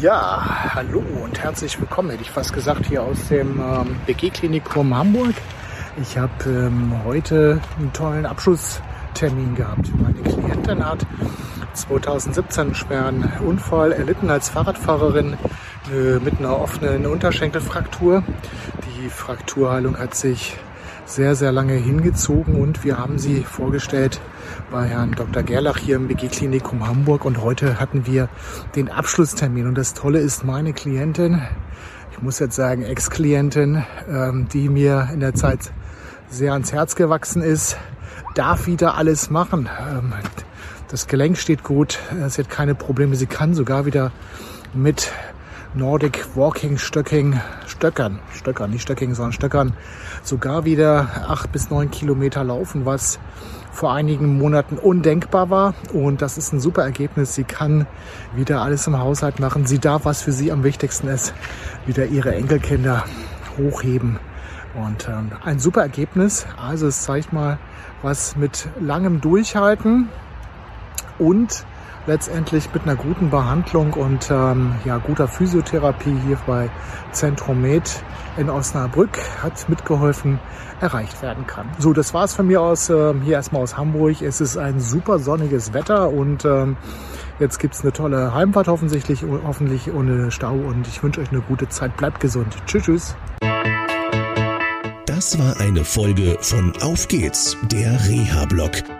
Ja, hallo und herzlich willkommen, hätte ich fast gesagt, hier aus dem ähm, BG-Klinikum Hamburg. Ich habe ähm, heute einen tollen Abschlusstermin gehabt. Meine Klientin hat 2017 einen schweren Unfall erlitten als Fahrradfahrerin äh, mit einer offenen Unterschenkelfraktur. Die Frakturheilung hat sich sehr, sehr lange hingezogen und wir haben sie vorgestellt bei Herrn Dr. Gerlach hier im BG-Klinikum Hamburg und heute hatten wir den Abschlusstermin und das Tolle ist, meine Klientin, ich muss jetzt sagen Ex-Klientin, ähm, die mir in der Zeit sehr ans Herz gewachsen ist, darf wieder alles machen. Ähm, das Gelenk steht gut, sie hat keine Probleme, sie kann sogar wieder mit Nordic Walking Stöcking, Stöckern, Stöckern, nicht Stöcking, sondern Stöckern, sogar wieder acht bis neun Kilometer laufen, was vor einigen Monaten undenkbar war. Und das ist ein super Ergebnis. Sie kann wieder alles im Haushalt machen. Sie darf, was für sie am wichtigsten ist, wieder ihre Enkelkinder hochheben. Und ähm, ein super Ergebnis. Also es zeigt mal was mit langem Durchhalten und letztendlich mit einer guten Behandlung und ähm, ja, guter Physiotherapie hier bei Zentrum Med in Osnabrück hat mitgeholfen, erreicht werden kann. So, das war's von mir aus ähm, hier erstmal aus Hamburg. Es ist ein super sonniges Wetter und ähm, jetzt gibt's eine tolle Heimfahrt hoffentlich, hoffentlich ohne Stau und ich wünsche euch eine gute Zeit. Bleibt gesund. Tschüss, tschüss. Das war eine Folge von Auf geht's, der Reha-Blog